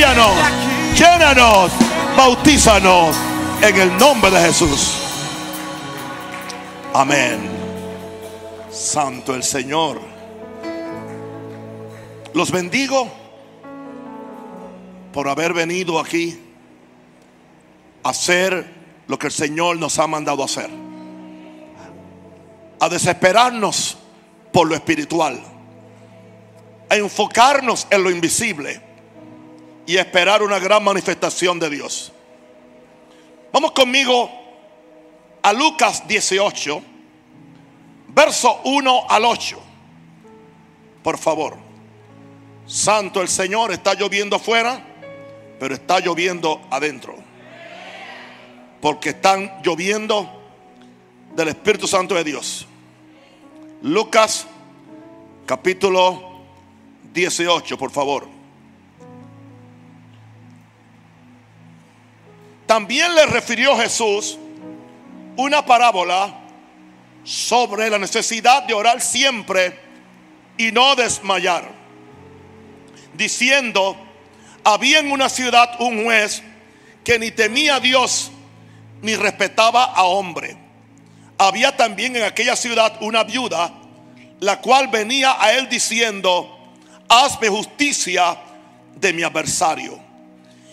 cámbianos, llénanos, bautízanos en el nombre de Jesús. Amén. Santo el Señor. Los bendigo por haber venido aquí a hacer lo que el Señor nos ha mandado hacer. A desesperarnos por lo espiritual. A enfocarnos en lo invisible. Y esperar una gran manifestación de Dios. Vamos conmigo a Lucas 18, verso 1 al 8. Por favor. Santo el Señor, está lloviendo afuera, pero está lloviendo adentro. Porque están lloviendo del Espíritu Santo de Dios. Lucas capítulo 18, por favor. También le refirió Jesús una parábola sobre la necesidad de orar siempre y no desmayar, diciendo, había en una ciudad un juez que ni temía a Dios ni respetaba a hombre. Había también en aquella ciudad una viuda, la cual venía a él diciendo, hazme justicia de mi adversario.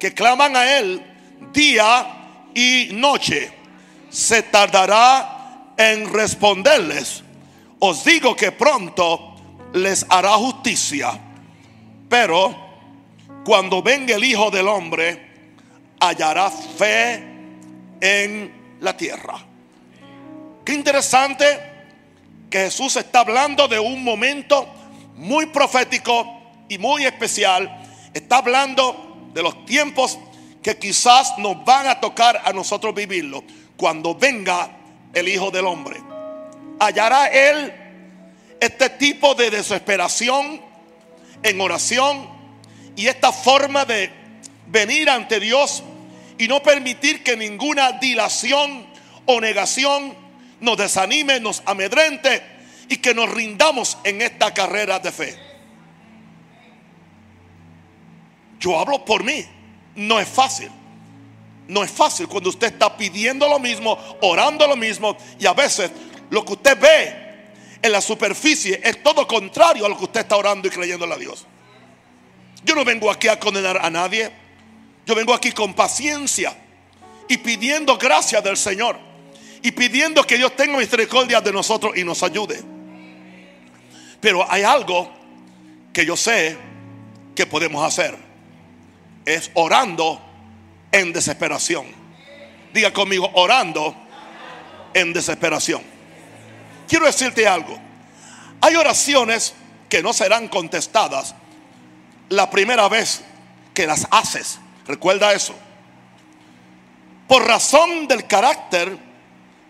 que claman a Él día y noche? Se tardará en responderles. Os digo que pronto les hará justicia. Pero cuando venga el Hijo del Hombre, hallará fe en la tierra. Qué interesante que Jesús está hablando de un momento muy profético y muy especial. Está hablando de los tiempos que quizás nos van a tocar a nosotros vivirlo. Cuando venga el Hijo del Hombre. Hallará Él este tipo de desesperación en oración y esta forma de venir ante Dios y no permitir que ninguna dilación o negación nos desanime, nos amedrente y que nos rindamos en esta carrera de fe. Yo hablo por mí, no es fácil. No es fácil cuando usted está pidiendo lo mismo, orando lo mismo y a veces lo que usted ve en la superficie es todo contrario a lo que usted está orando y creyéndole a Dios. Yo no vengo aquí a condenar a nadie. Yo vengo aquí con paciencia y pidiendo gracia del Señor. Y pidiendo que Dios tenga misericordia de nosotros y nos ayude. Pero hay algo que yo sé que podemos hacer. Es orando en desesperación. Diga conmigo, orando en desesperación. Quiero decirte algo. Hay oraciones que no serán contestadas la primera vez que las haces. Recuerda eso. Por razón del carácter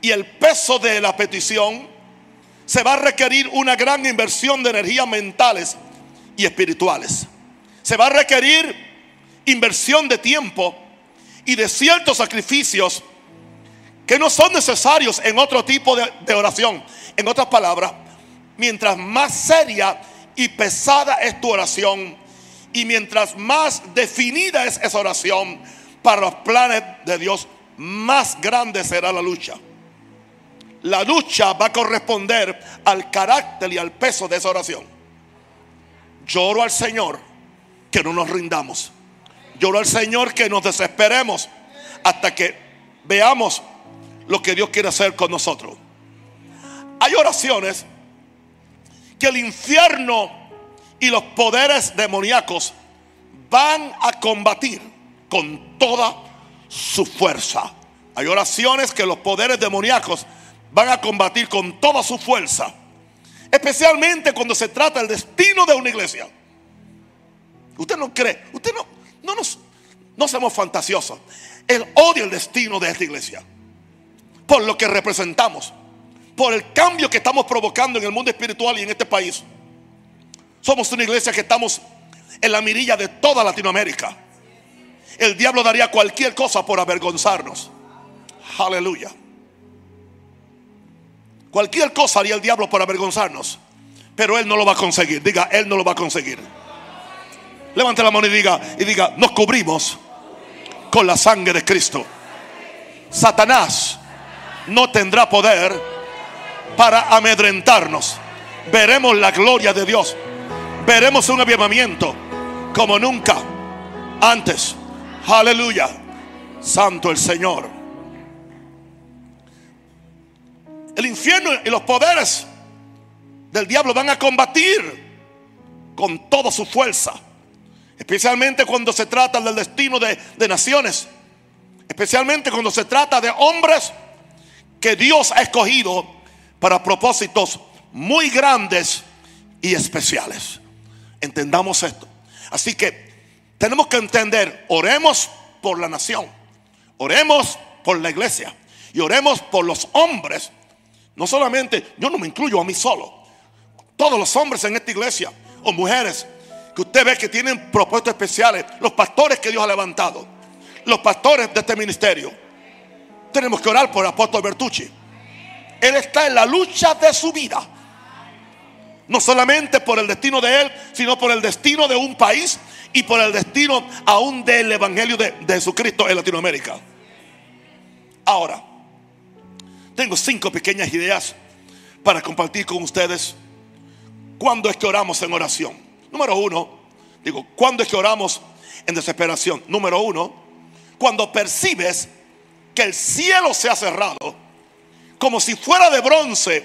y el peso de la petición, se va a requerir una gran inversión de energías mentales y espirituales. Se va a requerir inversión de tiempo y de ciertos sacrificios que no son necesarios en otro tipo de, oración. En otras palabras, mientras más seria y pesada es tu oración, y mientras más definida es esa oración para los planes de Dios, más grande será la lucha. La lucha va a corresponder al carácter y al peso de esa oración. Lloro al Señor que no nos rindamos. Lloro al Señor que nos desesperemos hasta que veamos lo que Dios quiere hacer con nosotros. Hay oraciones que el infierno y los poderes demoníacos van a combatir con toda su fuerza. Hay oraciones que los poderes demoníacos van a combatir con toda su fuerza. Especialmente cuando se trata del destino de una iglesia. Usted no cree, usted no, no nos, no seamos fantasiosos. Él odia el destino de esta iglesia. Por lo que representamos. Por el cambio que estamos provocando en el mundo espiritual y en este país. Somos una iglesia que estamos en la mirilla de toda Latinoamérica. El diablo daría cualquier cosa por avergonzarnos. Aleluya. Cualquier cosa haría el diablo por avergonzarnos. Pero él no lo va a conseguir. Diga, él no lo va a conseguir. Levante la mano y diga, y diga, nos cubrimos con la sangre de Cristo. Satanás no tendrá poder para amedrentarnos. Veremos la gloria de Dios. Veremos un avivamiento como nunca antes. Aleluya. Santo el Señor. El infierno y los poderes del diablo van a combatir con toda su fuerza. Especialmente cuando se trata del destino de, de naciones. Especialmente cuando se trata de hombres que Dios ha escogido para propósitos muy grandes y especiales. Entendamos esto. Así que tenemos que entender, oremos por la nación, oremos por la iglesia y oremos por los hombres. No solamente, yo no me incluyo a mí solo. Todos los hombres en esta iglesia o mujeres que usted ve que tienen propuestas especiales, los pastores que Dios ha levantado, los pastores de este ministerio. Tenemos que orar por el apóstol Bertucci. Él está en la lucha de su vida. No solamente por el destino de él, sino por el destino de un país y por el destino aún del Evangelio de, de Jesucristo en Latinoamérica. Ahora, tengo cinco pequeñas ideas para compartir con ustedes. ¿Cuándo es que oramos en oración? Número uno, digo, ¿cuándo es que oramos en desesperación? Número uno, cuando percibes que el cielo se ha cerrado, como si fuera de bronce,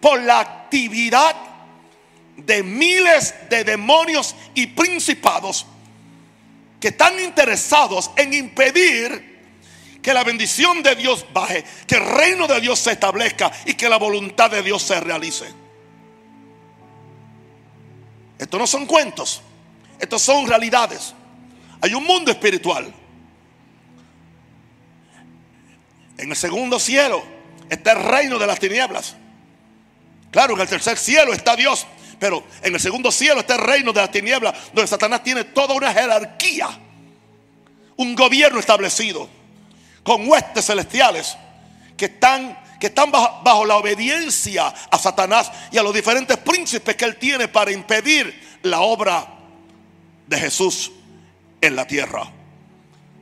por la actividad de miles de demonios y principados que están interesados en impedir que la bendición de Dios baje, que el reino de Dios se establezca y que la voluntad de Dios se realice. Estos no son cuentos, estos son realidades. Hay un mundo espiritual. En el segundo cielo está el reino de las tinieblas. Claro, en el tercer cielo está Dios, pero en el segundo cielo está el reino de las tinieblas, donde Satanás tiene toda una jerarquía, un gobierno establecido, con huestes celestiales que están, que están bajo, bajo la obediencia a Satanás y a los diferentes príncipes que él tiene para impedir la obra de Jesús en la tierra.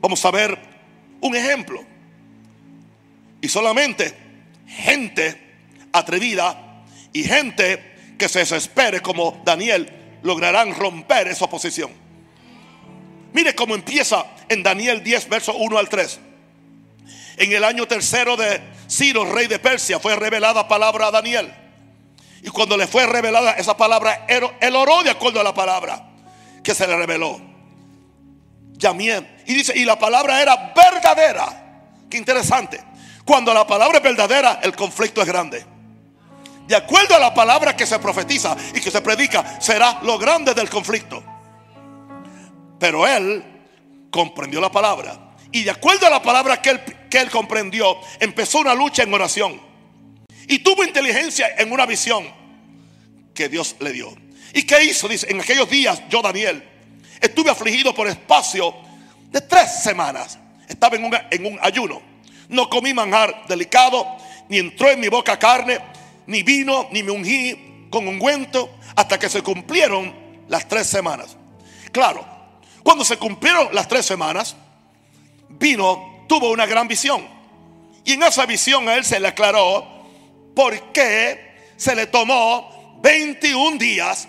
Vamos a ver un ejemplo. Y solamente gente atrevida y gente que se desespere como Daniel lograrán romper esa oposición. Mire cómo empieza en Daniel 10, verso 1 al 3. En el año tercero de Ciro, rey de Persia, fue revelada palabra a Daniel. Y cuando le fue revelada esa palabra, él oró de acuerdo a la palabra que se le reveló. Llamé. Y dice, y la palabra era verdadera. Qué interesante. Cuando la palabra es verdadera, el conflicto es grande. De acuerdo a la palabra que se profetiza y que se predica, será lo grande del conflicto. Pero él comprendió la palabra. Y de acuerdo a la palabra que él, que él comprendió, empezó una lucha en oración. Y tuvo inteligencia en una visión que Dios le dio. ¿Y qué hizo? Dice, en aquellos días yo, Daniel, estuve afligido por espacio de tres semanas. Estaba en un, en un ayuno. No comí manjar delicado, ni entró en mi boca carne, ni vino, ni me ungí con ungüento, hasta que se cumplieron las tres semanas. Claro, cuando se cumplieron las tres semanas, vino, tuvo una gran visión. Y en esa visión a él se le aclaró por qué se le tomó 21 días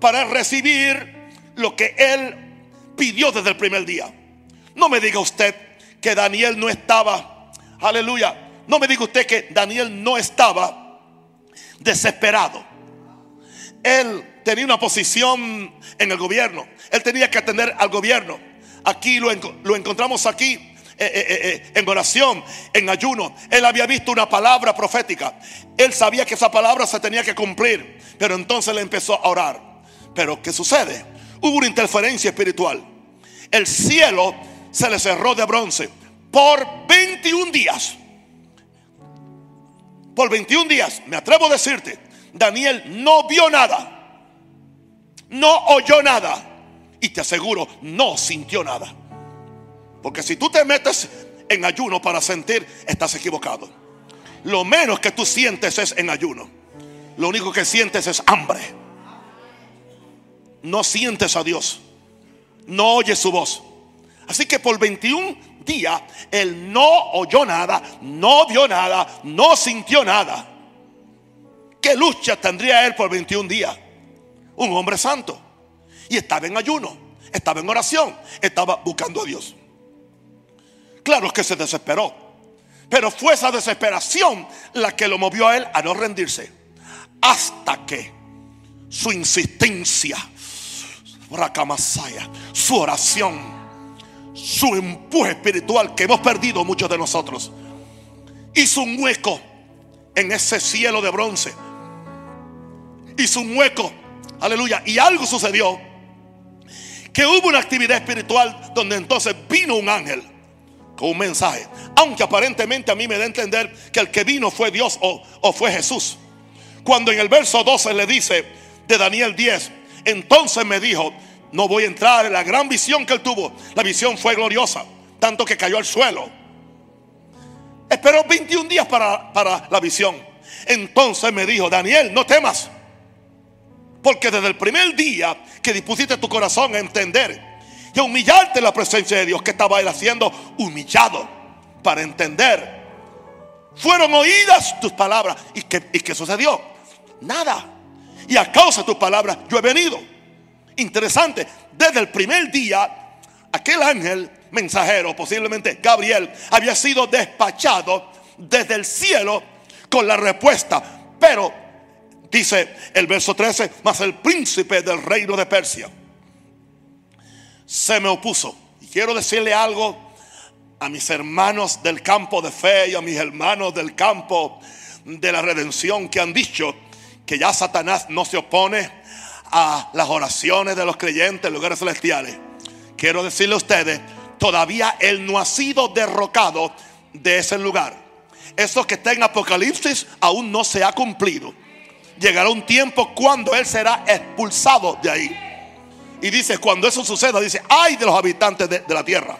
para recibir lo que él pidió desde el primer día. No me diga usted que Daniel no estaba, aleluya, no me diga usted que Daniel no estaba desesperado. Él tenía una posición en el gobierno, él tenía que atender al gobierno. Aquí lo, lo encontramos aquí eh, eh, eh, en oración, en ayuno. Él había visto una palabra profética. Él sabía que esa palabra se tenía que cumplir. Pero entonces le empezó a orar. Pero ¿qué sucede? Hubo una interferencia espiritual. El cielo se le cerró de bronce por 21 días. Por 21 días, me atrevo a decirte, Daniel no vio nada. No oyó nada. Y te aseguro, no sintió nada. Porque si tú te metes en ayuno para sentir, estás equivocado. Lo menos que tú sientes es en ayuno. Lo único que sientes es hambre. No sientes a Dios. No oyes su voz. Así que por 21 días él no oyó nada, no vio nada, no sintió nada. ¿Qué lucha tendría él por 21 días? Un hombre santo. Y estaba en ayuno, estaba en oración, estaba buscando a Dios. Claro que se desesperó. Pero fue esa desesperación la que lo movió a él a no rendirse. Hasta que su insistencia, su oración, su empuje espiritual que hemos perdido muchos de nosotros, hizo un hueco en ese cielo de bronce. Hizo un hueco, aleluya. Y algo sucedió, que hubo una actividad espiritual donde entonces vino un ángel con un mensaje. Aunque aparentemente a mí me da a entender que el que vino fue Dios o, o fue Jesús. Cuando en el verso 12 le dice de Daniel 10, entonces me dijo, no voy a entrar en la gran visión que él tuvo. La visión fue gloriosa, tanto que cayó al suelo. Esperó 21 días para, para la visión. Entonces me dijo, Daniel, no temas. Porque desde el primer día que dispusiste tu corazón a entender y a humillarte en la presencia de Dios, que estaba él haciendo? Humillado para entender. Fueron oídas tus palabras. ¿Y qué, y qué sucedió? Nada. Y a causa de tus palabras yo he venido. Interesante, desde el primer día, aquel ángel mensajero, posiblemente Gabriel, había sido despachado desde el cielo con la respuesta. Pero, dice el verso 13, más el príncipe del reino de Persia se me opuso. Y quiero decirle algo a mis hermanos del campo de fe y a mis hermanos del campo de la redención que han dicho que ya Satanás no se opone a las oraciones de los creyentes en lugares celestiales. Quiero decirle a ustedes, todavía él no ha sido derrocado de ese lugar. Eso que está en Apocalipsis aún no se ha cumplido. Llegará un tiempo cuando él será expulsado de ahí. Y dice, cuando eso suceda, dice, ay de los habitantes de, la tierra.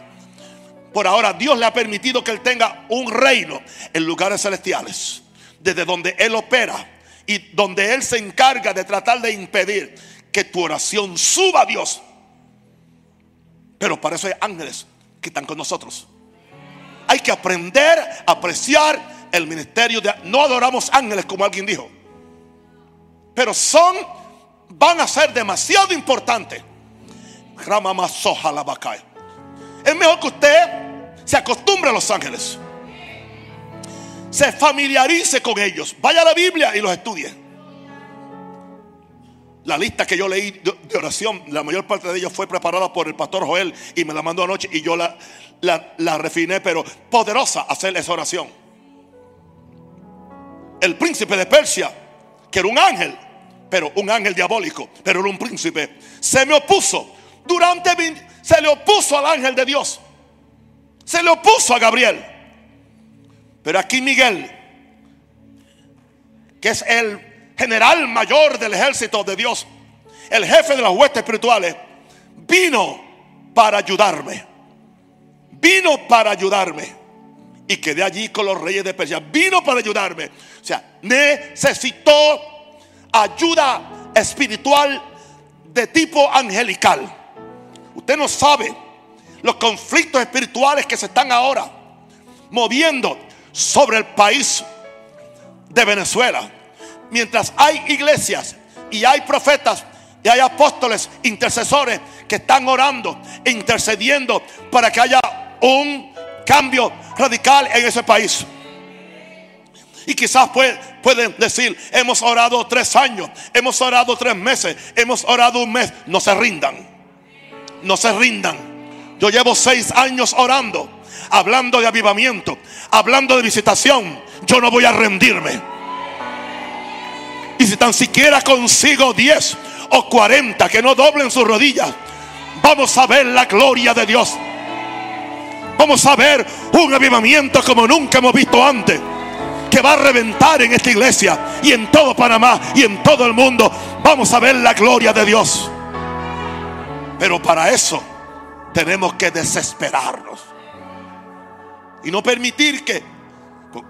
Por ahora Dios le ha permitido que él tenga un reino en lugares celestiales, desde donde él opera y donde él se encarga de tratar de impedir que tu oración suba a Dios. Pero para eso hay ángeles que están con nosotros. Hay que aprender a apreciar el ministerio de... No adoramos ángeles como alguien dijo. Pero son, van a ser demasiado importantes es mejor que usted se acostumbre a los ángeles. Se familiarice con ellos. Vaya a la Biblia y los estudie. La lista que yo leí de oración, la mayor parte de ellos fue preparada por el pastor Joel y me la mandó anoche y yo la, la, refiné, pero poderosa hacer esa oración. El príncipe de Persia, que era un ángel, pero un ángel diabólico, pero era un príncipe, se me opuso durante se le opuso al ángel de Dios. Se le opuso a Gabriel. Pero aquí Miguel, que es el general mayor del ejército de Dios, el jefe de las huestes espirituales, vino para ayudarme. Vino para ayudarme. Y quedé allí con los reyes de Persia. Vino para ayudarme. O sea, necesitó ayuda espiritual de tipo angelical. Usted no sabe los conflictos espirituales que se están ahora moviendo sobre el país de Venezuela. Mientras hay iglesias y hay profetas y hay apóstoles, intercesores que están orando intercediendo para que haya un cambio radical en ese país. Y quizás pueden decir, hemos orado tres años, hemos orado tres meses, hemos orado un mes. No se rindan no se rindan. Yo llevo seis años orando, hablando de avivamiento, hablando de visitación. Yo no voy a rendirme. Y si tan siquiera consigo diez o cuarenta que no doblen sus rodillas, vamos a ver la gloria de Dios. vamos a ver un avivamiento como nunca hemos visto antes. Que va a reventar en esta iglesia y en todo Panamá y en todo el mundo. Vamos a ver la gloria de Dios. Pero para eso tenemos que desesperarnos. Y no permitir que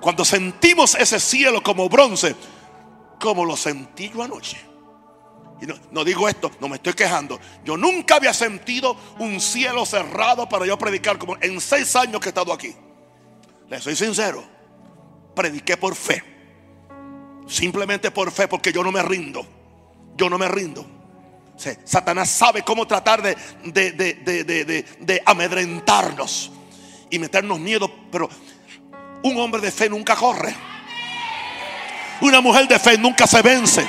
cuando sentimos ese cielo como bronce, como lo sentí yo anoche. Y no, digo esto, no me estoy quejando. Yo nunca había sentido un cielo cerrado para yo predicar como en seis años que he estado aquí. Le soy sincero. Prediqué por fe. Simplemente por fe, porque yo no me rindo. Yo no me rindo. Satanás sabe cómo tratar de, de amedrentarnos y meternos miedo, pero un hombre de fe nunca corre. Una mujer de fe nunca se vence.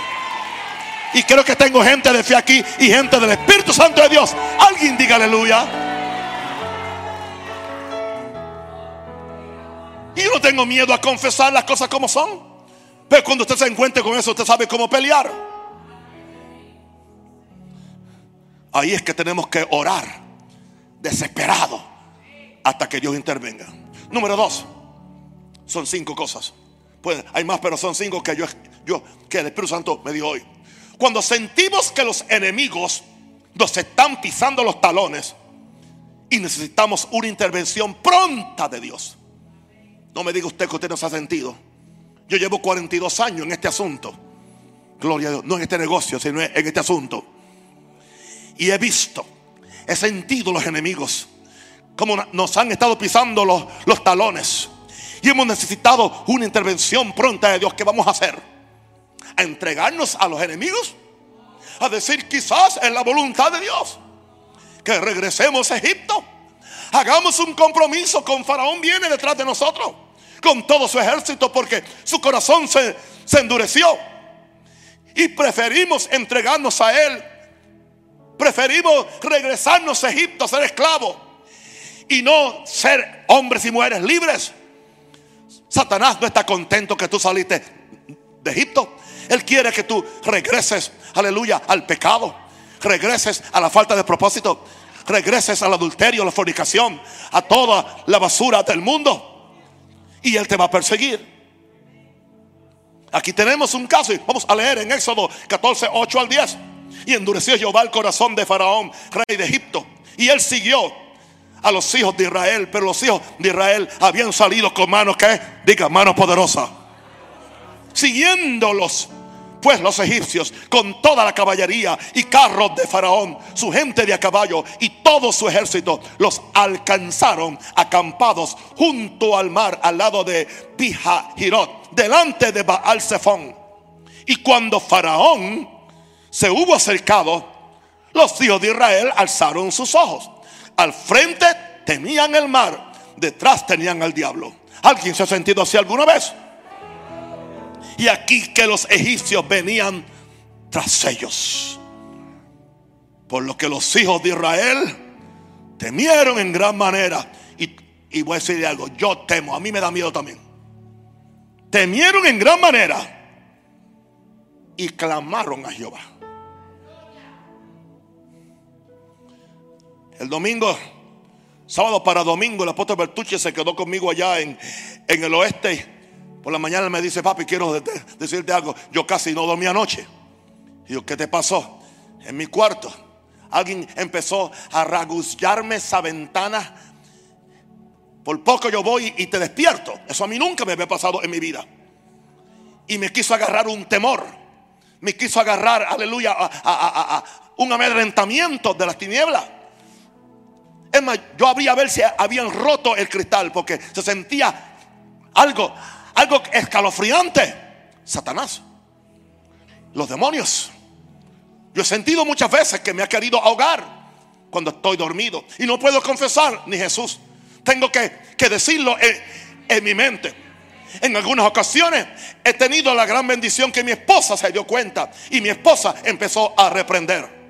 Y creo que tengo gente de fe aquí y gente del Espíritu Santo de Dios. Alguien diga aleluya. Y yo no tengo miedo a confesar las cosas como son. Pero cuando usted se encuentre con eso, usted sabe cómo pelear. Ahí es que tenemos que orar desesperado hasta que Dios intervenga. Número dos, son cinco cosas. Pues hay más, pero son cinco que yo, yo que el Espíritu Santo me dio hoy. Cuando sentimos que los enemigos nos están pisando los talones y necesitamos una intervención pronta de Dios. No me diga usted que usted no se ha sentido. Yo llevo 42 años en este asunto. Gloria a Dios. No en este negocio, sino en este asunto. Y he visto, he sentido los enemigos. Como nos han estado pisando los, los talones. Y hemos necesitado una intervención pronta de Dios. ¿Qué vamos a hacer? ¿A entregarnos a los enemigos? A decir quizás es la voluntad de Dios. Que regresemos a Egipto. Hagamos un compromiso con Faraón. Viene detrás de nosotros. Con todo su ejército. Porque su corazón se, se endureció. Y preferimos entregarnos a Él. Preferimos regresarnos a Egipto a ser esclavos. Y no ser hombres y mujeres libres. Satanás no está contento que tú saliste de Egipto. Él quiere que tú regreses, aleluya, al pecado. Regreses a la falta de propósito. Regreses al adulterio, a la fornicación, a toda la basura del mundo. Y Él te va a perseguir. Aquí tenemos un caso y vamos a leer en Éxodo 14, 8 al 10. Y endureció Jehová el corazón de Faraón, rey de Egipto. Y él siguió a los hijos de Israel, pero los hijos de Israel habían salido con manos que, diga, manos poderosas. Siguiéndolos, pues los egipcios, con toda la caballería y carros de Faraón, su gente de a caballo y todo su ejército, los alcanzaron acampados junto al mar, al lado de Pijahirot, delante de Baal Zephon. Y cuando Faraón se hubo acercado, los hijos de Israel alzaron sus ojos al frente tenían el mar, detrás tenían al diablo. ¿Alguien se ha sentido así alguna vez? Y aquí que los egipcios venían tras ellos. Por lo que los hijos de Israel temieron en gran manera. Y, y voy a decirle algo, yo temo, a mí me da miedo también. Temieron en gran manera y clamaron a Jehová. El domingo, sábado para domingo, el apóstol Bertucci se quedó conmigo allá en, en el oeste. Por la mañana me dice, papi, quiero decirte algo. Yo casi no dormí anoche. Y yo, ¿qué te pasó? En mi cuarto. Alguien empezó a ragullarme esa ventana. Por poco yo voy y te despierto. Eso a mí nunca me había pasado en mi vida. Y me quiso agarrar un temor. Me quiso agarrar, aleluya, a un amedrentamiento de las tinieblas. Es más, yo abría a ver si habían roto el cristal porque se sentía algo, algo escalofriante. Satanás, los demonios. Yo he sentido muchas veces que me ha querido ahogar cuando estoy dormido y no puedo confesar ni Jesús. Tengo que, decirlo en, en mi mente. En algunas ocasiones he tenido la gran bendición que mi esposa se dio cuenta y mi esposa empezó a reprender.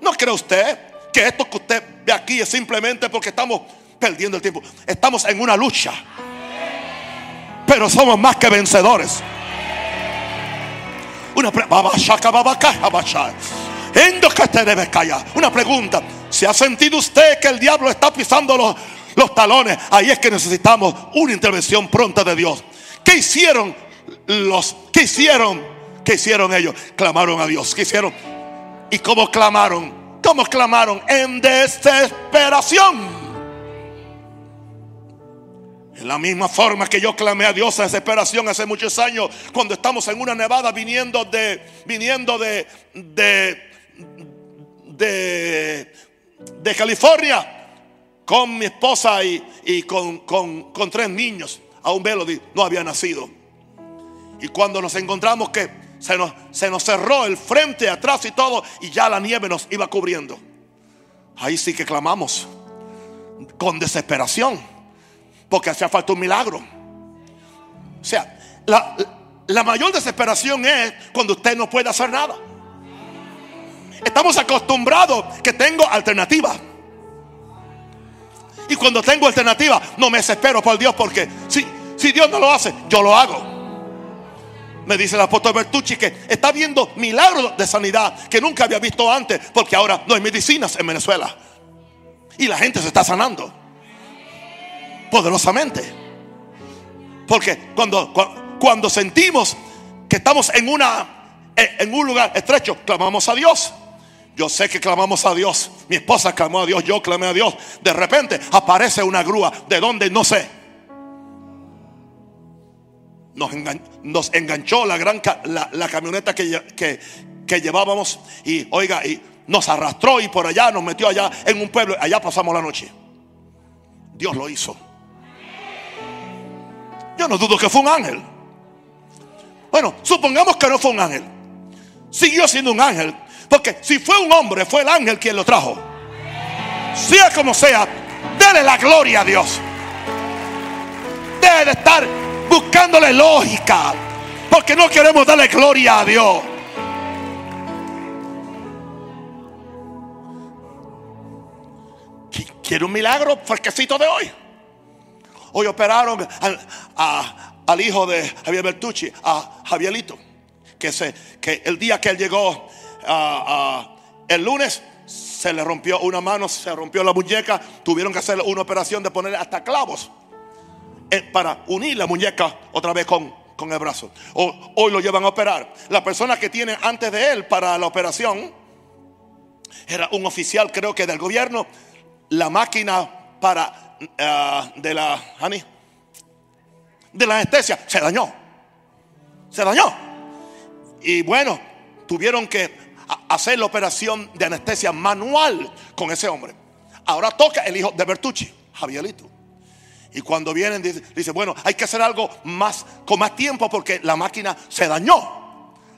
¿No cree usted que esto que usted ve aquí es simplemente porque estamos perdiendo el tiempo. Estamos en una lucha. Pero somos más que vencedores. Una, una pregunta. ¿Se ha sentido usted que el diablo está pisando los, los talones, ahí es que necesitamos una intervención pronta de Dios. ¿Qué hicieron los? ¿Qué hicieron? ¿Qué hicieron ellos? Clamaron a Dios. ¿Qué hicieron? ¿Y cómo clamaron? ¿Cómo clamaron? En desesperación. En la misma forma que yo clamé a Dios a desesperación hace muchos años, cuando estamos en una nevada viniendo de, viniendo de, de, de, California, con mi esposa y, con, con, tres niños. Aún velo no había nacido. Y cuando nos encontramos que se nos, se nos cerró el frente, atrás y todo, y ya la nieve nos iba cubriendo. Ahí sí que clamamos con desesperación, porque hacía falta un milagro. O sea, la, la mayor desesperación es cuando usted no puede hacer nada. Estamos acostumbrados que tengo alternativas. Y cuando tengo alternativa, no me desespero por Dios porque si, si Dios no lo hace, yo lo hago. Me dice el apóstol Bertucci que está viendo milagros de sanidad que nunca había visto antes porque ahora no hay medicinas en Venezuela. Y la gente se está sanando. Poderosamente. Porque cuando, cuando sentimos que estamos en, una, en un lugar estrecho, clamamos a Dios. Yo sé que clamamos a Dios. Mi esposa clamó a Dios, yo clamé a Dios. De repente aparece una grúa. ¿De dónde? No sé. Nos, enganchó la gran la, camioneta que, que, llevábamos. Y oiga, y nos arrastró y por allá nos metió allá en un pueblo. Allá pasamos la noche. Dios lo hizo. No dudo que fue un ángel. Bueno, supongamos que no fue un ángel. Siguió siendo un ángel porque si fue un hombre, fue el ángel quien lo trajo. Sea como sea, dele la gloria a Dios. Debe de estar buscándole lógica. Porque no queremos darle gloria a Dios. ¿Quiere un milagro fresquecito de hoy? Hoy operaron al, hijo de Javier Bertucci, a Javierito, que, se, que el día que él llegó el lunes se le rompió una mano, se rompió la muñeca, tuvieron que hacer una operación de ponerle hasta clavos eh, para unir la muñeca otra vez con, con el brazo. hoy lo llevan a operar. La persona que tiene antes de él para la operación era un oficial, creo que del gobierno. La máquina para ah, de la de la anestesia se dañó. Se dañó. Y bueno, tuvieron que hacer la operación de anestesia manual con ese hombre. Ahora toca el hijo de Bertucci, Javierito. Y cuando vienen, dice, bueno, hay que hacer algo más, con más tiempo porque la máquina se dañó.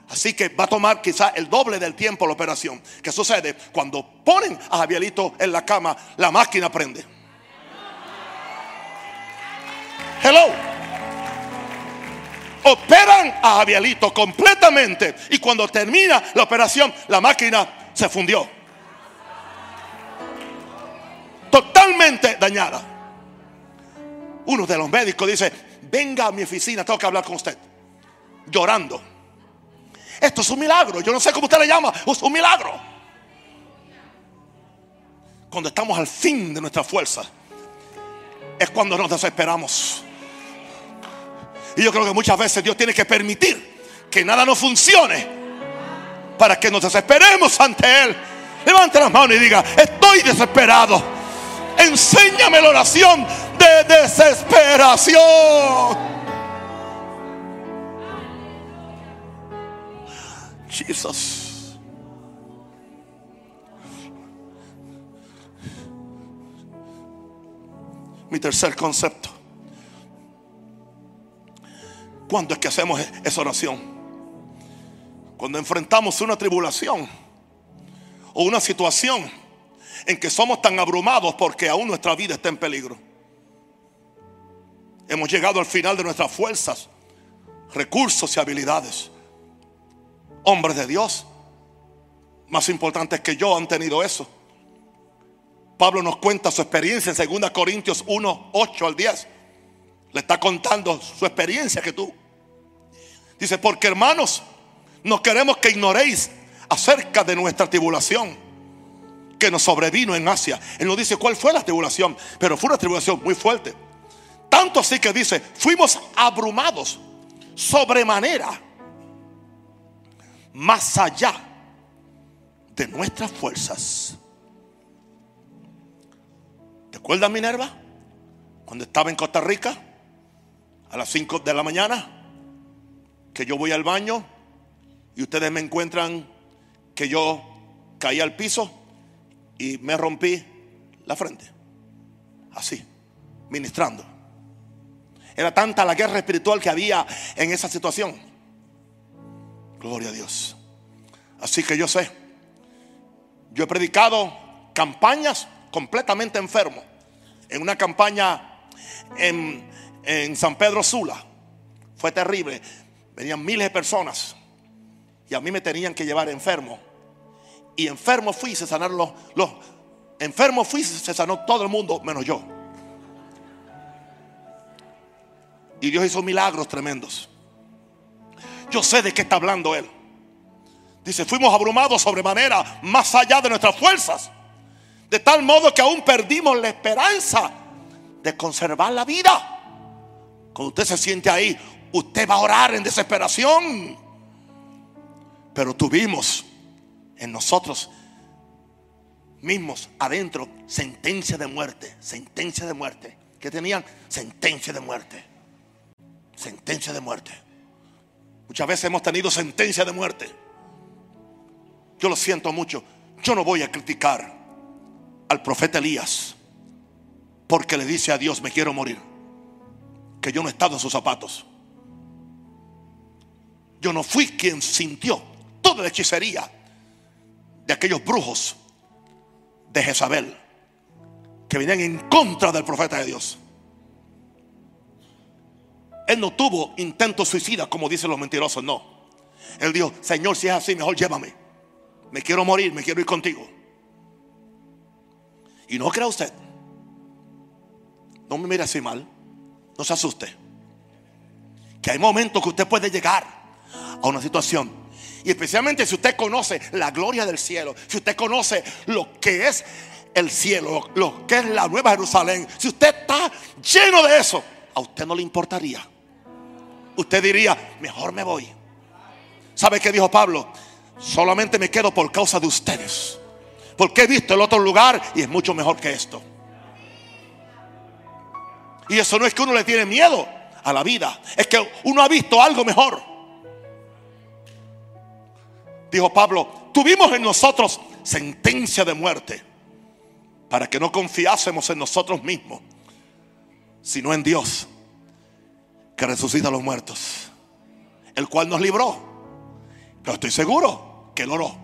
Así que va a tomar quizá el doble del tiempo la operación. ¿Qué sucede? Cuando ponen a Javierito en la cama, la máquina prende. Hello operan a Javielito completamente. Y cuando termina la operación, la máquina se fundió. Totalmente dañada. Uno de los médicos dice, venga a mi oficina, tengo que hablar con usted. Llorando. Esto es un milagro. Yo no sé cómo usted le llama. Es un milagro. Cuando estamos al fin de nuestra fuerza, es cuando nos desesperamos. Y yo creo que muchas veces Dios tiene que permitir que nada no funcione para que nos desesperemos ante Él. Levante las manos y diga, estoy desesperado. Enséñame la oración de desesperación. Jesús. Mi tercer concepto ¿Cuándo es que hacemos esa oración? Cuando enfrentamos una tribulación o una situación en que somos tan abrumados porque aún nuestra vida está en peligro. Hemos llegado al final de nuestras fuerzas, recursos y habilidades. Hombres de Dios, más importantes que yo, han tenido eso. Pablo nos cuenta su experiencia en 2 Corintios 1, 8 al 10. Le está contando su experiencia que tú. Dice, porque hermanos, no queremos que ignoréis acerca de nuestra tribulación, que nos sobrevino en Asia. Él nos dice cuál fue la tribulación, pero fue una tribulación muy fuerte. Tanto así que dice, fuimos abrumados sobremanera, más allá de nuestras fuerzas. ¿Te acuerdas Minerva? Cuando estaba en Costa Rica, a las 5 de la mañana, que yo voy al baño y ustedes me encuentran que yo caí al piso y me rompí la frente. Así, ministrando. Era tanta la guerra espiritual que había en esa situación. Gloria a Dios. Así que yo sé, yo he predicado campañas completamente enfermo. En una campaña en, en San Pedro Sula. Fue terrible. Venían miles de personas. Y a mí me tenían que llevar enfermo y enfermo fui se sanaron los, los enfermos fui se sanó todo el mundo menos yo. Y Dios hizo milagros tremendos. Yo sé de qué está hablando Él. Dice, fuimos abrumados sobremanera, más allá de nuestras fuerzas. De tal modo que aún perdimos la esperanza de conservar la vida. Cuando usted se siente ahí, usted va a orar en desesperación. Pero tuvimos en nosotros mismos, adentro, sentencia de muerte, sentencia de muerte. que tenían? Sentencia de muerte. Sentencia de muerte. Muchas veces hemos tenido sentencia de muerte. Yo lo siento mucho. Yo no voy a criticar al profeta Elías porque le dice a Dios, me quiero morir. Que yo no he estado en sus zapatos. Yo no fui quien sintió toda la hechicería de aquellos brujos de Jezabel que venían en contra del profeta de Dios. Él no tuvo intento suicida como dicen los mentirosos, no. Él dijo, Señor, si es así, mejor llévame. Me quiero morir, me quiero ir contigo. Y no crea usted, no me mire así mal, no se asuste, que hay momentos que usted puede llegar a una situación y especialmente si usted conoce la gloria del cielo, si usted conoce lo que es el cielo, lo que es la nueva Jerusalén, si usted está lleno de eso, a usted no le importaría. Usted diría, mejor me voy. ¿Sabe qué dijo Pablo? Solamente me quedo por causa de ustedes. Porque he visto el otro lugar y es mucho mejor que esto. Y eso no es que uno le tiene miedo a la vida, es que uno ha visto algo mejor dijo Pablo, tuvimos en nosotros sentencia de muerte para que no confiásemos en nosotros mismos, sino en Dios, que resucita a los muertos, el cual nos libró. Pero estoy seguro que Él oró.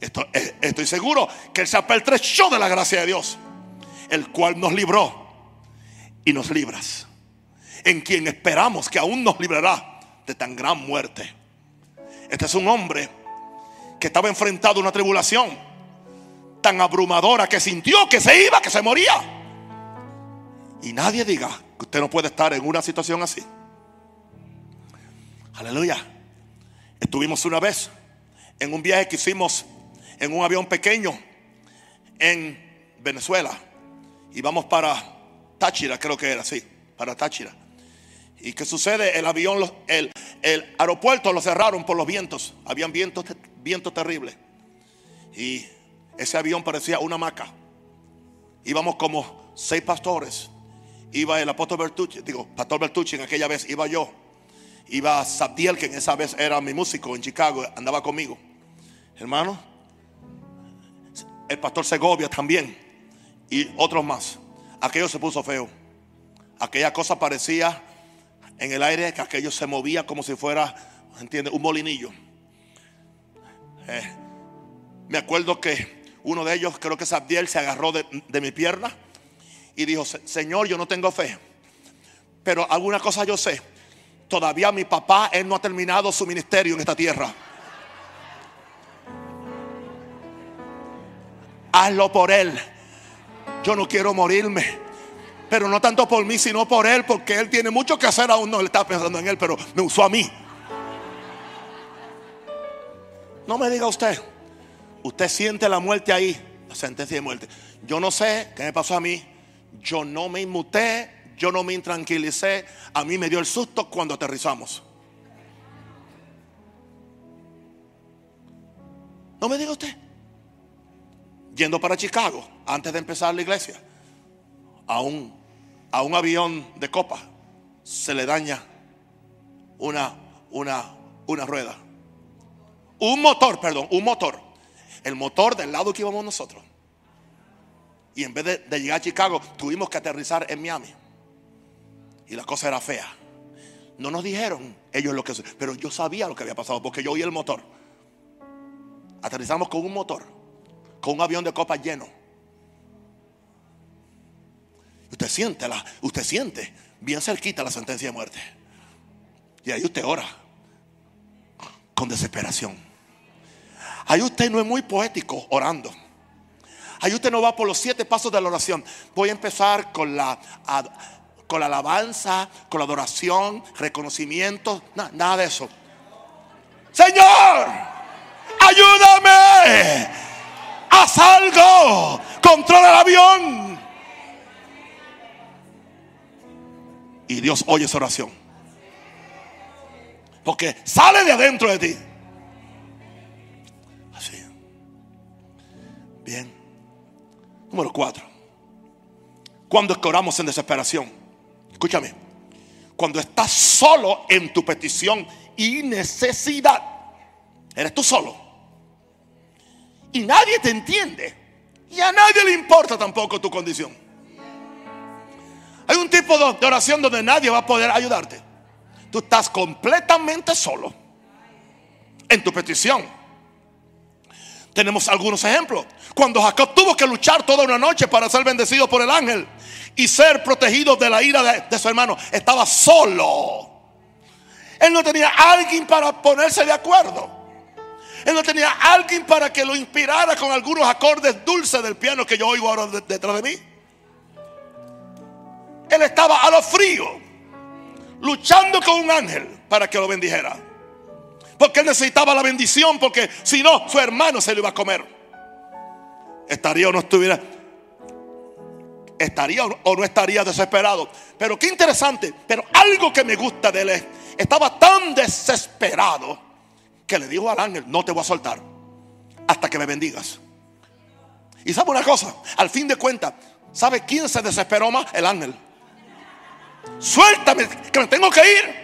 Estoy, eh, estoy seguro que Él se apertrechó de la gracia de Dios, el cual nos libró y nos libras, en quien esperamos que aún nos librará de tan gran muerte. Este es un hombre que estaba enfrentado a una tribulación tan abrumadora que sintió que se iba, que se moría. Y nadie diga que usted no puede estar en una situación así. Aleluya. Estuvimos una vez en un viaje que hicimos en un avión pequeño en Venezuela. Y vamos para Táchira, creo que era, sí, para Táchira. ¿Y qué sucede? El avión, el, el aeropuerto lo cerraron por los vientos. Habían vientos viento terrible. Y ese avión parecía una hamaca. Íbamos como seis pastores. Iba el apóstol Bertucci, digo, pastor Bertucci en aquella vez, iba yo. Iba Sabdiel, que en esa vez era mi músico en Chicago, andaba conmigo. Hermano, el pastor Segovia también. Y otros más. Aquello se puso feo. Aquella cosa parecía en el aire que aquello se movía como si fuera, ¿entiende? Un molinillo. Eh, me acuerdo que uno de ellos, creo que Sabdiel, se agarró de, mi pierna y dijo, Señor, yo no tengo fe, pero alguna cosa yo sé. Todavía mi papá, él no ha terminado su ministerio en esta tierra. Hazlo por él. Yo no quiero morirme. Pero no tanto por mí, sino por él, porque él tiene mucho que hacer aún. No, él está pensando en él, pero me usó a mí. No me diga usted. Usted siente la muerte ahí. La sentencia de muerte. Yo no sé qué me pasó a mí. Yo no me inmuté, yo no me intranquilicé. A mí me dio el susto cuando aterrizamos. No me diga usted. Yendo para Chicago, antes de empezar la iglesia, a un, a un avión de copa se le daña una, una, una rueda. Un motor, perdón, un motor. El motor del lado que íbamos nosotros. Y en vez de, llegar a Chicago, tuvimos que aterrizar en Miami. Y la cosa era fea. No nos dijeron ellos lo que pero yo sabía lo que había pasado porque yo oí el motor. Aterrizamos con un motor, con un avión de copa lleno. Usted siente la, usted siente bien cerquita la sentencia de muerte. Y ahí usted ora con desesperación. Ahí usted no es muy poético orando. Ahí usted no va por los siete pasos de la oración. Voy a empezar con la, con la alabanza, con la adoración, reconocimiento, nada de eso. Señor, ayúdame. Haz algo. Controla el avión. Y Dios oye esa oración. Porque sale de adentro de ti. Así. Bien. Número cuatro. Cuando oramos en desesperación. Escúchame. Cuando estás solo en tu petición y necesidad. Eres tú solo. Y nadie te entiende. Y a nadie le importa tampoco tu condición. Hay un tipo de oración donde nadie va a poder ayudarte. Tú estás completamente solo en tu petición. Tenemos algunos ejemplos. Cuando Jacob tuvo que luchar toda una noche para ser bendecido por el ángel y ser protegido de la ira de, su hermano, estaba solo. Él no tenía alguien para ponerse de acuerdo. Él no tenía alguien para que lo inspirara con algunos acordes dulces del piano que yo oigo ahora detrás de mí. Él estaba a lo frío, luchando con un ángel para que lo bendijera. Porque él necesitaba la bendición, porque si no, su hermano se lo iba a comer. Estaría o no estuviera, estaría o no estaría desesperado. Pero qué interesante, pero algo que me gusta de él es, estaba tan desesperado que le dijo al ángel, no te voy a soltar hasta que me bendigas. Y sabe una cosa, al fin de cuentas, ¿sabe quién se desesperó más? El ángel. Suéltame, que me tengo que ir.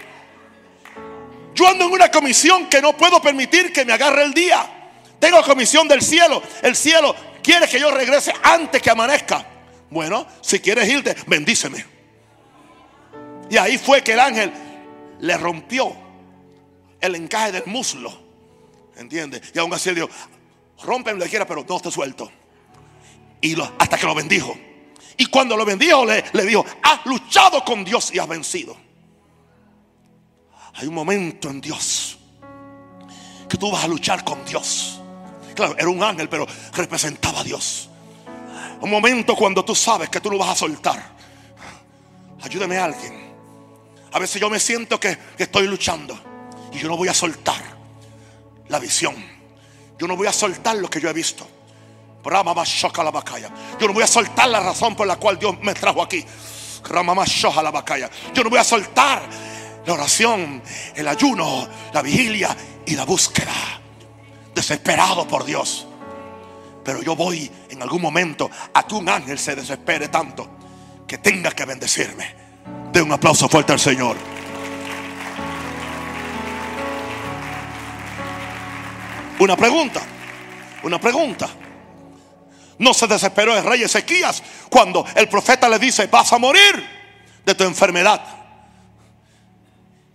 Yo ando en una comisión que no puedo permitir que me agarre el día. Tengo comisión del cielo. El cielo quiere que yo regrese antes que amanezca. Bueno, si quieres irte, bendíceme. Y ahí fue que el ángel le rompió el encaje del muslo. ¿Entiendes? Y aún así dijo, rompe donde quiera, pero no te suelto. Y hasta que lo bendijo. Y cuando lo bendijo, le, le dijo, has luchado con Dios y has vencido. Hay un momento en Dios que tú vas a luchar con Dios. Claro, era un ángel, pero representaba a Dios. Un momento cuando tú sabes que tú lo vas a soltar. Ayúdame a alguien. A veces yo me siento que, estoy luchando y yo no voy a soltar la visión. Yo no voy a soltar lo que yo he visto. Yo no voy a soltar la razón por la cual Dios me trajo aquí. Yo no voy a soltar la oración, el ayuno, la vigilia y la búsqueda. Desesperado por Dios. Pero yo voy en algún momento a que un ángel se desespere tanto que tenga que bendecirme. De un aplauso fuerte al Señor. Una pregunta, una pregunta. No se desesperó el rey Ezequías cuando el profeta le dice, vas a morir de tu enfermedad.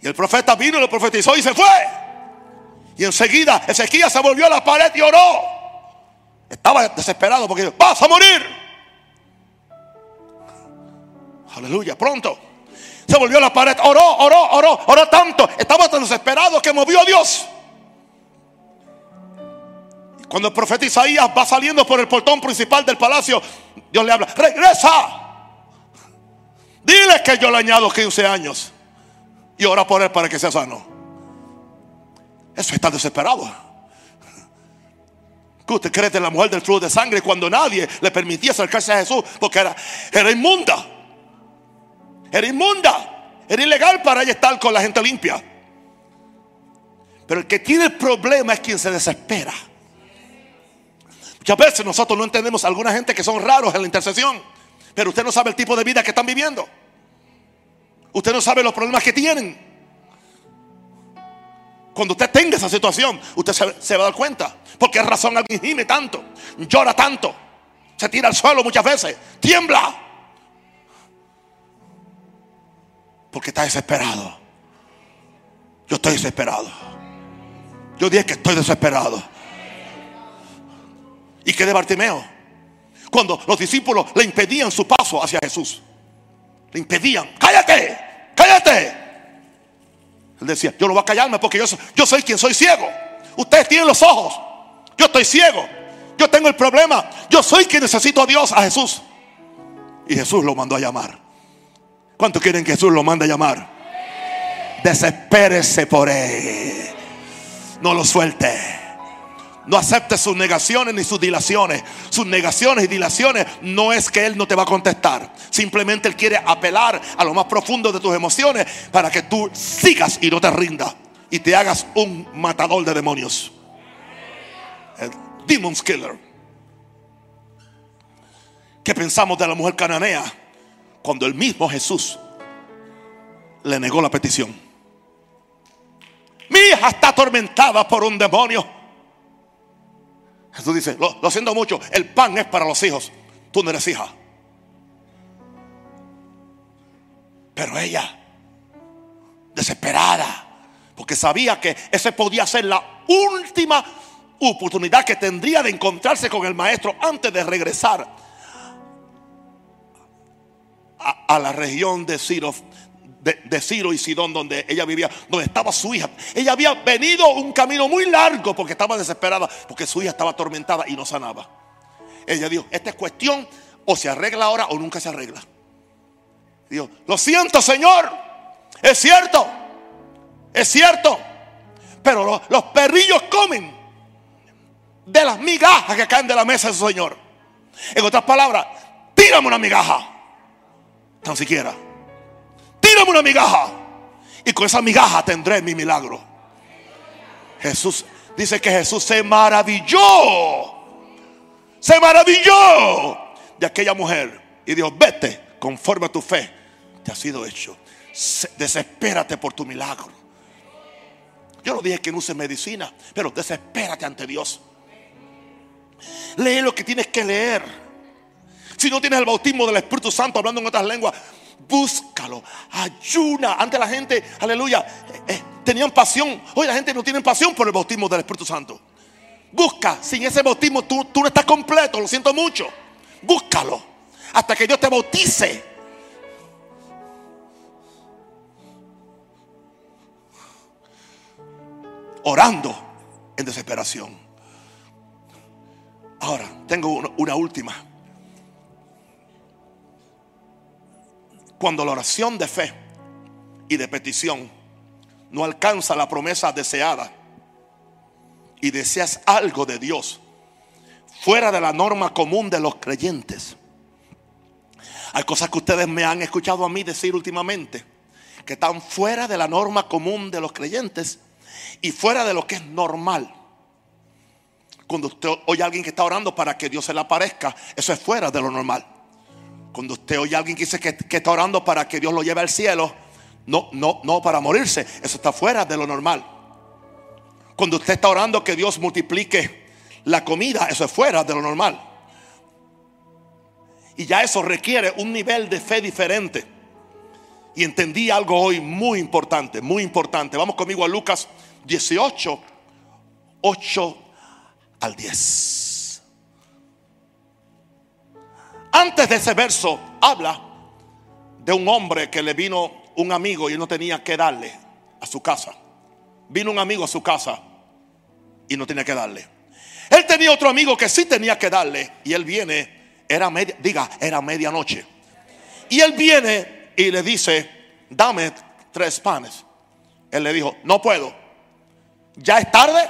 Y el profeta vino lo profetizó y se fue. Y enseguida Ezequiel se volvió a la pared y oró. Estaba desesperado porque vas a morir. Aleluya, pronto. Se volvió a la pared, oró, oró, oró, oró tanto. Estaba tan desesperado que movió a Dios. Cuando el profeta Isaías va saliendo por el portón principal del palacio, Dios le habla, regresa. Dile que yo le añado 15 años y ora por él para que sea sano. Eso está desesperado. que usted cree en la mujer del flujo de sangre cuando nadie le permitía acercarse a Jesús porque era, era inmunda. Era inmunda. Era ilegal para ella estar con la gente limpia. Pero el que tiene el problema es quien se desespera. Muchas veces nosotros no entendemos a alguna gente que son raros en la intercesión. Pero usted no sabe el tipo de vida que están viviendo. Usted no sabe los problemas que tienen. Cuando usted tenga esa situación, usted se, va a dar cuenta. ¿Por qué razón alguien gime tanto? Llora tanto. Se tira al suelo muchas veces. Tiembla. Porque está desesperado. Yo estoy desesperado. Yo dije que estoy desesperado. ¿Y qué de Bartimeo? Cuando los discípulos le impedían su paso hacia Jesús. Le impedían. Cállate, cállate. Él decía, yo no voy a callarme porque yo, yo soy quien soy ciego. Ustedes tienen los ojos. Yo estoy ciego. Yo tengo el problema. Yo soy quien necesito a Dios, a Jesús. Y Jesús lo mandó a llamar. ¿Cuántos quieren que Jesús lo mande a llamar? Desespérese por él. No lo suelte. No acepte sus negaciones ni sus dilaciones. Sus negaciones y dilaciones no es que Él no te va a contestar. Simplemente Él quiere apelar a lo más profundo de tus emociones para que tú sigas y no te rindas. Y te hagas un matador de demonios. El Demon's Killer. ¿Qué pensamos de la mujer cananea? Cuando el mismo Jesús le negó la petición. Mi hija está atormentada por un demonio. Jesús dice, lo, siento mucho, el pan es para los hijos, tú no eres hija. Pero ella, desesperada, porque sabía que esa podía ser la última oportunidad que tendría de encontrarse con el maestro antes de regresar a, la región de Ciro, de, Ciro y Sidón, donde ella vivía, donde estaba su hija. Ella había venido un camino muy largo porque estaba desesperada, porque su hija estaba atormentada y no sanaba. Ella dijo, esta es cuestión, o se arregla ahora o nunca se arregla. Dijo, lo siento Señor, es cierto, es cierto, pero los, los perrillos comen de las migajas que caen de la mesa de su Señor. En otras palabras, tírame una migaja, tan siquiera tírame una migaja. Y con esa migaja tendré mi milagro. Jesús dice que Jesús se maravilló. Se maravilló de aquella mujer. Y dijo, vete conforme a tu fe. Te ha sido hecho. Desespérate por tu milagro. Yo no dije que no use medicina, pero desespérate ante Dios. Lee lo que tienes que leer. Si no tienes el bautismo del Espíritu Santo hablando en otras lenguas, búscalo, ayuna. Antes la gente, aleluya, eh, tenían pasión. Hoy la gente no tiene pasión por el bautismo del Espíritu Santo. Busca, sin ese bautismo tú, tú no estás completo, lo siento mucho. Búscalo hasta que Dios te bautice. Orando en desesperación. Ahora, tengo una última. Cuando la oración de fe y de petición no alcanza la promesa deseada y deseas algo de Dios fuera de la norma común de los creyentes. Hay cosas que ustedes me han escuchado a mí decir últimamente que están fuera de la norma común de los creyentes y fuera de lo que es normal. Cuando usted oye a alguien que está orando para que Dios se le aparezca, eso es fuera de lo normal. Cuando usted oye a alguien que dice que, está orando para que Dios lo lleve al cielo, no, no, no para morirse, eso está fuera de lo normal. Cuando usted está orando que Dios multiplique la comida, eso es fuera de lo normal. Y ya eso requiere un nivel de fe diferente. Y entendí algo hoy muy importante, muy importante. Vamos conmigo a Lucas 18, 8 al 10. Antes de ese verso habla de un hombre que le vino un amigo y no tenía que darle a su casa. Vino un amigo a su casa y no tenía que darle. Él tenía otro amigo que sí tenía que darle y él viene, era media, diga, era medianoche. Y él viene y le dice, dame tres panes. Él le dijo, no puedo. Ya es tarde,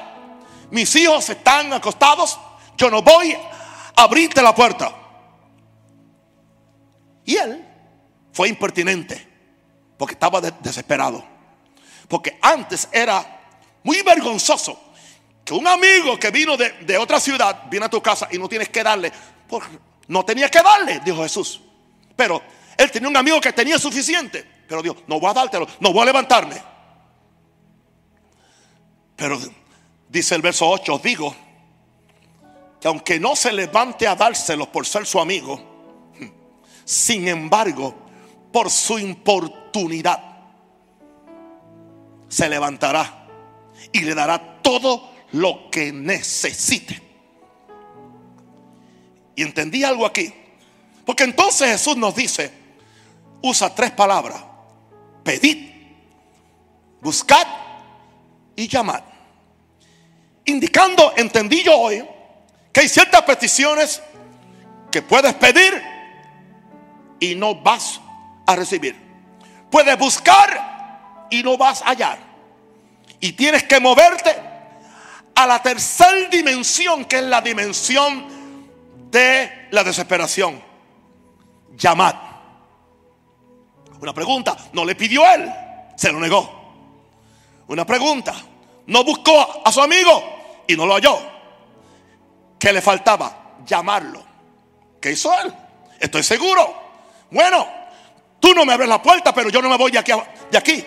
mis hijos están acostados, yo no voy a abrirte la puerta. Y él fue impertinente porque estaba desesperado. Porque antes era muy vergonzoso que un amigo que vino de, otra ciudad viene a tu casa y no tienes que darle. no tenía que darle, dijo Jesús. Pero él tenía un amigo que tenía suficiente. Pero Dios, no voy a dártelo, no voy a levantarme. Pero dice el verso 8, os digo que aunque no se levante a dárselos por ser su amigo, sin embargo, por su importunidad, se levantará y le dará todo lo que necesite. Y entendí algo aquí. Porque entonces Jesús nos dice, usa tres palabras. Pedid, buscad y llamad. Indicando, entendí yo hoy, que hay ciertas peticiones que puedes pedir y no vas a recibir. Puedes buscar y no vas a hallar. Y tienes que moverte a la tercera dimensión, que es la dimensión de la desesperación. Llamad. Una pregunta, no le pidió él, se lo negó. Una pregunta, no buscó a su amigo y no lo halló. ¿Qué le faltaba? Llamarlo. ¿Qué hizo él? Estoy seguro. Bueno, tú no me abres la puerta, pero yo no me voy de aquí.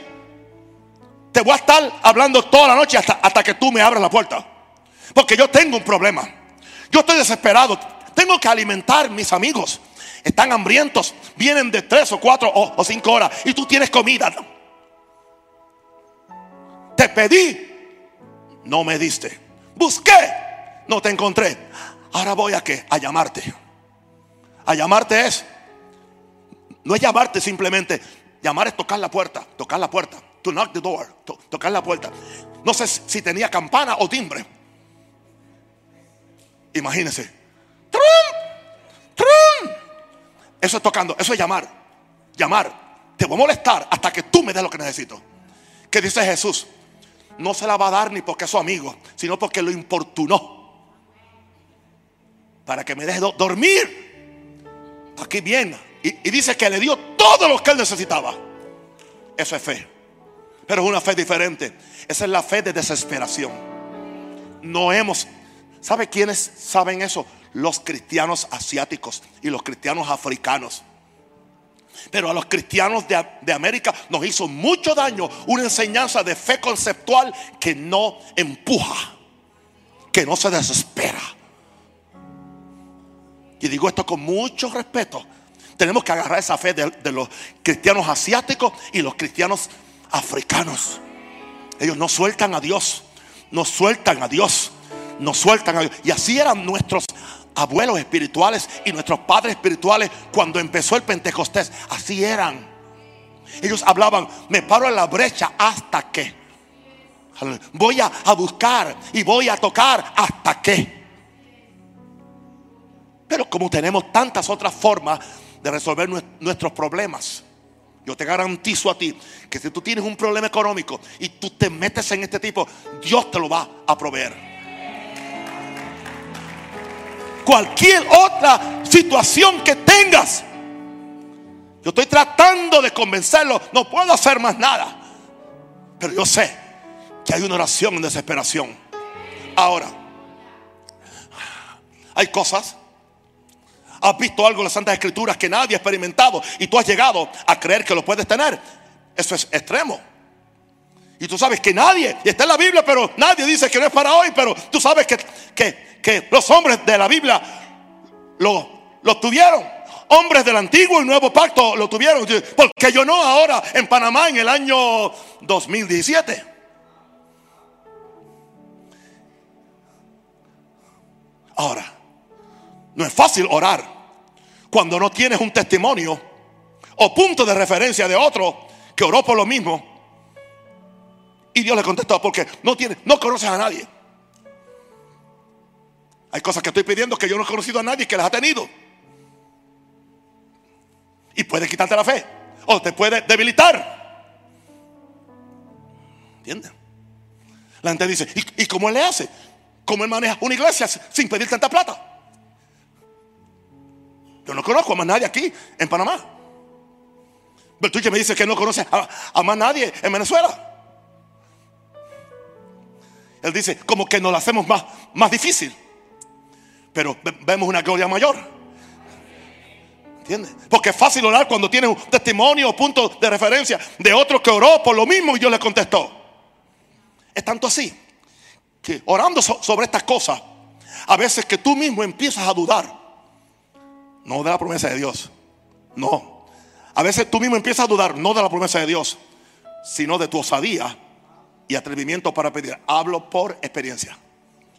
Te voy a estar hablando toda la noche hasta, hasta que tú me abras la puerta. Porque yo tengo un problema. Yo estoy desesperado. Tengo que alimentar mis amigos. Están hambrientos. Vienen de tres o cuatro o, cinco horas. Y tú tienes comida. Te pedí. No me diste. Busqué. No te encontré. Ahora voy a qué? A llamarte. A llamarte es. No es llamarte simplemente. Llamar es tocar la puerta. Tocar la puerta. To knock the door. tocar la puerta. No sé si tenía campana o timbre. Imagínense. Eso es tocando, eso es llamar. Llamar. Te voy a molestar hasta que tú me des lo que necesito. ¿Qué dice Jesús? No se la va a dar ni porque es su amigo, sino porque lo importunó. Para que me deje dormir. Aquí viene. Y, dice que le dio todo lo que él necesitaba. Eso es fe. Pero es una fe diferente. Esa es la fe de desesperación. No hemos ¿Sabe quiénes saben eso? Los cristianos asiáticos y los cristianos africanos. Pero a los cristianos de, América nos hizo mucho daño una enseñanza de fe conceptual que no empuja, que no se desespera. Y digo esto con mucho respeto. Tenemos que agarrar esa fe de los cristianos asiáticos y los cristianos africanos. Ellos no sueltan a Dios, no sueltan a Dios nos sueltan. Y así eran nuestros abuelos espirituales y nuestros padres espirituales cuando empezó el Pentecostés. Así eran. Ellos hablaban, me paro en la brecha hasta que. Voy a, buscar y voy a tocar hasta que. Pero como tenemos tantas otras formas de resolver nuestros problemas, yo te garantizo a ti que si tú tienes un problema económico y tú te metes en este tipo, Dios te lo va a proveer cualquier otra situación que tengas. Yo estoy tratando de convencerlo, no puedo hacer más nada. Pero yo sé que hay una oración en desesperación. Ahora, hay cosas. Has visto algo en las Santas Escrituras que nadie ha experimentado y tú has llegado a creer que lo puedes tener. Eso es extremo. Y tú sabes que nadie, y está en la Biblia, pero nadie dice que no es para hoy, pero tú sabes que, que que los hombres de la Biblia lo, lo tuvieron. Hombres del antiguo y nuevo pacto lo tuvieron. Porque yo no ahora en Panamá en el año 2017. Ahora, no es fácil orar cuando no tienes un testimonio o punto de referencia de otro que oró por lo mismo. Y Dios le contestó porque no tiene, no conoces a nadie. Hay cosas que estoy pidiendo que yo no he conocido a nadie que las ha tenido. Y puede quitarte la fe. O te puede debilitar. ¿Entiendes? La gente dice, ¿y, cómo le hace? cómo él maneja una iglesia sin pedir tanta plata. Yo no conozco a más nadie aquí en Panamá. Pero tú que me dices que no conoces a, más nadie en Venezuela. Él dice, como que nos lo hacemos más, más difícil. Pero vemos una gloria mayor. ¿Entiendes? Porque es fácil orar cuando tienes un testimonio o punto de referencia de otro que oró por lo mismo y Dios le contestó. Es tanto así que orando sobre estas cosas, a veces que tú mismo empiezas a dudar, no de la promesa de Dios, no. A veces tú mismo empiezas a dudar, no de la promesa de Dios, sino de tu osadía y atrevimiento para pedir. Hablo por experiencia.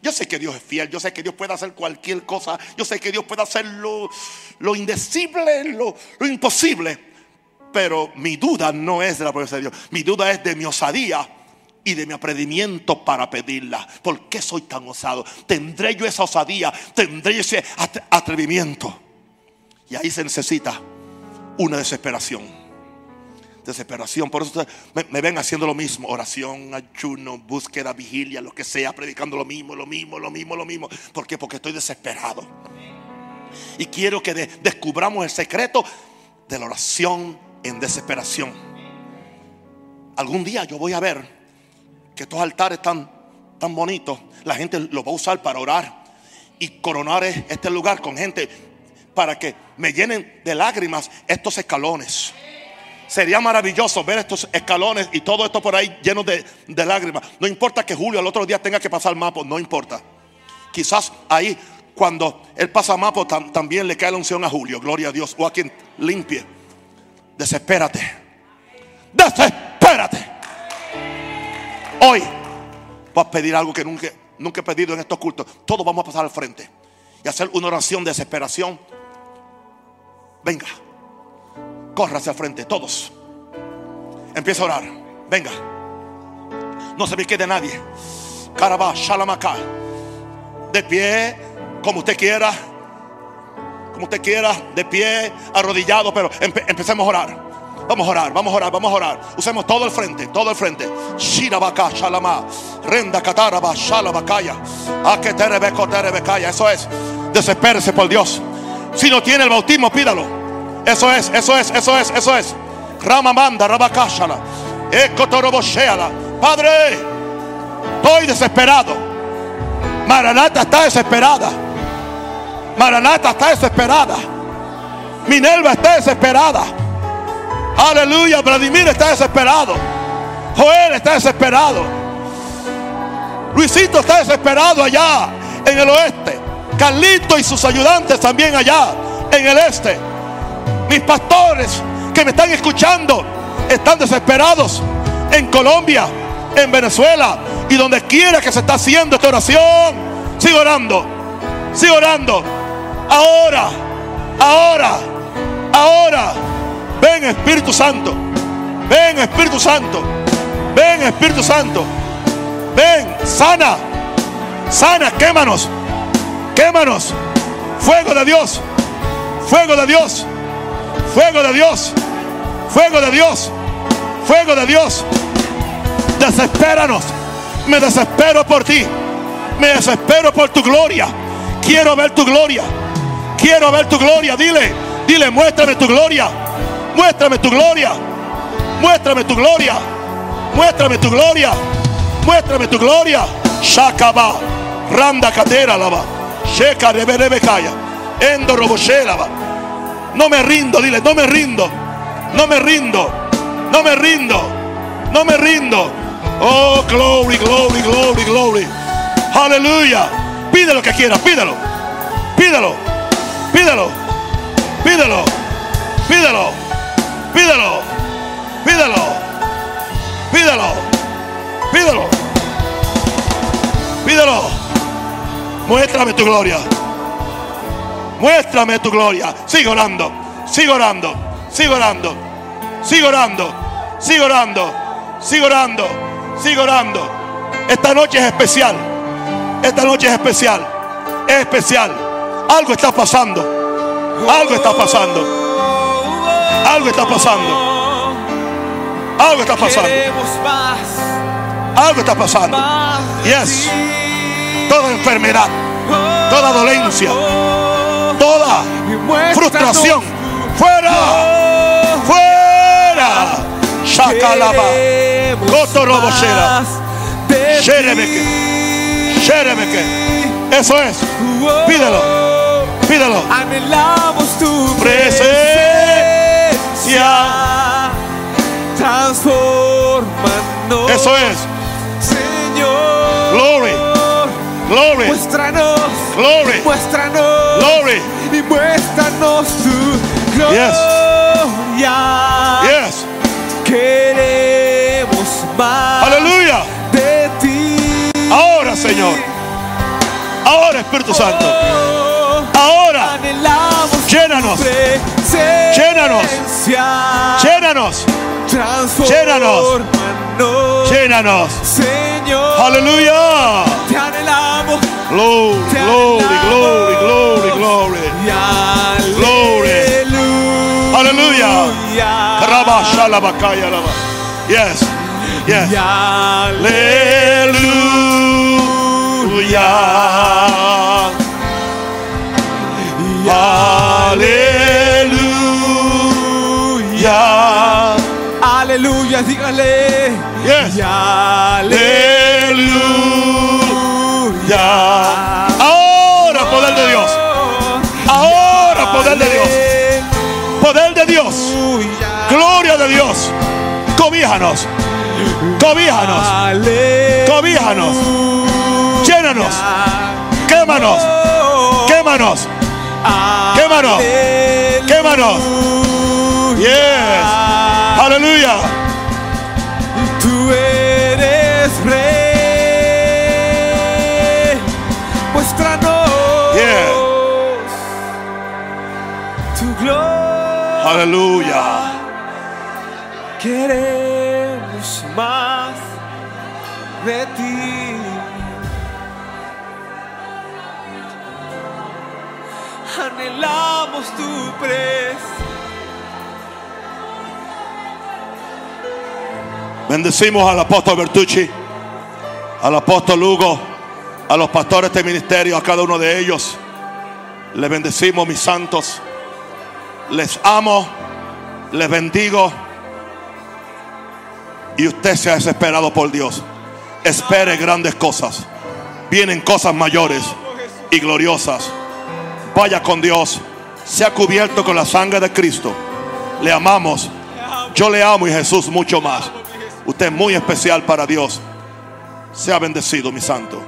Yo sé que Dios es fiel, yo sé que Dios puede hacer cualquier cosa, yo sé que Dios puede hacer lo, indecible, lo, lo, imposible. Pero mi duda no es de la promesa de Dios, mi duda es de mi osadía y de mi atrevimiento para pedirla. ¿Por qué soy tan osado? ¿Tendré yo esa osadía? ¿Tendré ese atrevimiento? Y ahí se necesita una desesperación desesperación. Por eso me, ven haciendo lo mismo. Oración, ayuno, búsqueda, vigilia, lo que sea, predicando lo mismo, lo mismo, lo mismo, lo mismo. ¿Por qué? Porque estoy desesperado. Y quiero que descubramos el secreto de la oración en desesperación. Algún día yo voy a ver que estos altares tan, tan bonitos, la gente los va a usar para orar y coronar este lugar con gente para que me llenen de lágrimas estos escalones. Sería maravilloso ver estos escalones y todo esto por ahí lleno de, lágrimas. No importa que Julio al otro día tenga que pasar mapo, no importa. Quizás ahí cuando él pasa mapo también le cae la unción a Julio, gloria a Dios, o a quien limpie. Desespérate. Desespérate. Hoy vas a pedir algo que nunca, nunca he pedido en estos cultos. Todos vamos a pasar al frente y hacer una oración de desesperación. Venga corra hacia frente, todos. Empieza a orar. Venga. No se me quede nadie. Carabá, shalamaka. De pie, como usted quiera. Como usted quiera, de pie, arrodillado, pero empecemos a orar. Vamos a orar, vamos a orar, vamos a orar. Usemos todo el frente, todo el frente. Shirabaka, shalama. Renda kataraba, shalabakaya. Aketerebeko, terebekaya. Eso es. Desespérese por Dios. Si no tiene el bautismo, pídalo. Eso es, eso es, eso es, eso es. Ramamanda, Rabakashala. Ekotoroboseala. Padre, estoy desesperado. Maranata está desesperada. Maranata está desesperada. Minerva está desesperada. Aleluya. Vladimir está desesperado. Joel está desesperado. Luisito está desesperado allá en el oeste. Carlito y sus ayudantes también allá en el este. Mis pastores que me están escuchando están desesperados en Colombia, en Venezuela y donde quiera que se está haciendo esta oración. Sigo orando, sigo orando. Ahora, ahora, ahora. Ven Espíritu Santo. Ven Espíritu Santo. Ven Espíritu Santo. Ven, sana. Sana, quémanos. Quémanos. Fuego de Dios. Fuego de Dios. Fuego de Dios. Fuego de Dios. Fuego de Dios. Desespéranos. Me desespero por ti. Me desespero por tu gloria. Quiero ver tu gloria. Quiero ver tu gloria. Dile, dile, muéstrame tu gloria. Muéstrame tu gloria. Muéstrame tu gloria. Muéstrame tu gloria. Muéstrame tu gloria. Shakaba. Randa cadera lava. Sheka rebe kaya. Endo lava. No me rindo, dile, no me rindo. No me rindo. No me rindo. No me rindo. Oh, glory, glory, glory, glory. Aleluya. Pide lo que quieras, pídelo. Pídelo. Pídelo. Pídelo. Pídelo. Pídelo. Pídelo. Pídelo. Pídelo. Pídelo. Muéstrame tu gloria. Muéstrame tu gloria. Sigo orando, sigo orando, sigo orando, sigo orando, sigo orando, sigo orando, sigo orando. Esta noche es especial. Esta noche es especial. Es especial. Algo está pasando. Algo está pasando. Algo está pasando. Algo está pasando. Algo está pasando. Yes. toda enfermedad, toda dolencia, toda frustración. Fuera, fuera. Shakalaba, Kotoroboshera, Sherebeke, Sherebeke. Eso es. Pídelo, pídelo. Anhelamos tu Presencia. Transformanos. Eso es. Señor. Glory, glory, Muéstranos. Glory, Muéstranos. glory. Y muéstranos tu gloria. Yes. Queremos más Aleluya. de ti. Ahora, Señor. Ahora, Espíritu Santo. Oh, Ahora. Anhelamos Llénanos. tu presencia. Llénanos. Llénanos. Transformanos. Llénanos. Señor. Aleluya. Te anhelamos. Glory, Te glory, anhelamos. glory, glory, glory. Y Glory. aleluya. Aleluya. Rabba, shalaba, kaya, laba. Yes. Yes. Y Aleluya. Aleluya. Aleluya, dígale. Aleluya. Ahora, poder de Dios. Ahora, poder de Dios. Poder de Dios. Gloria de Dios. Cobíjanos. Cobíjanos. Cobíjanos. Llénanos. Quémanos. Quémanos. Quémanos. Quémanos. Yes. Aleluya. Tú eres rey. Muéstranos Yeah. tu gloria. Aleluya. Queremos más de ti. Anhelamos tu presencia. Bendecimos al apóstol Bertucci, al apóstol Lugo, a los pastores de ministerio, a cada uno de ellos. Les bendecimos, mis santos. Les amo, les bendigo. Y usted se ha desesperado por Dios. Espere grandes cosas. Vienen cosas mayores y gloriosas. Vaya con Dios. Sea cubierto con la sangre de Cristo. Le amamos. Yo le amo y Jesús mucho más. Usted es muy especial para Dios. Sea bendecido, mi santo.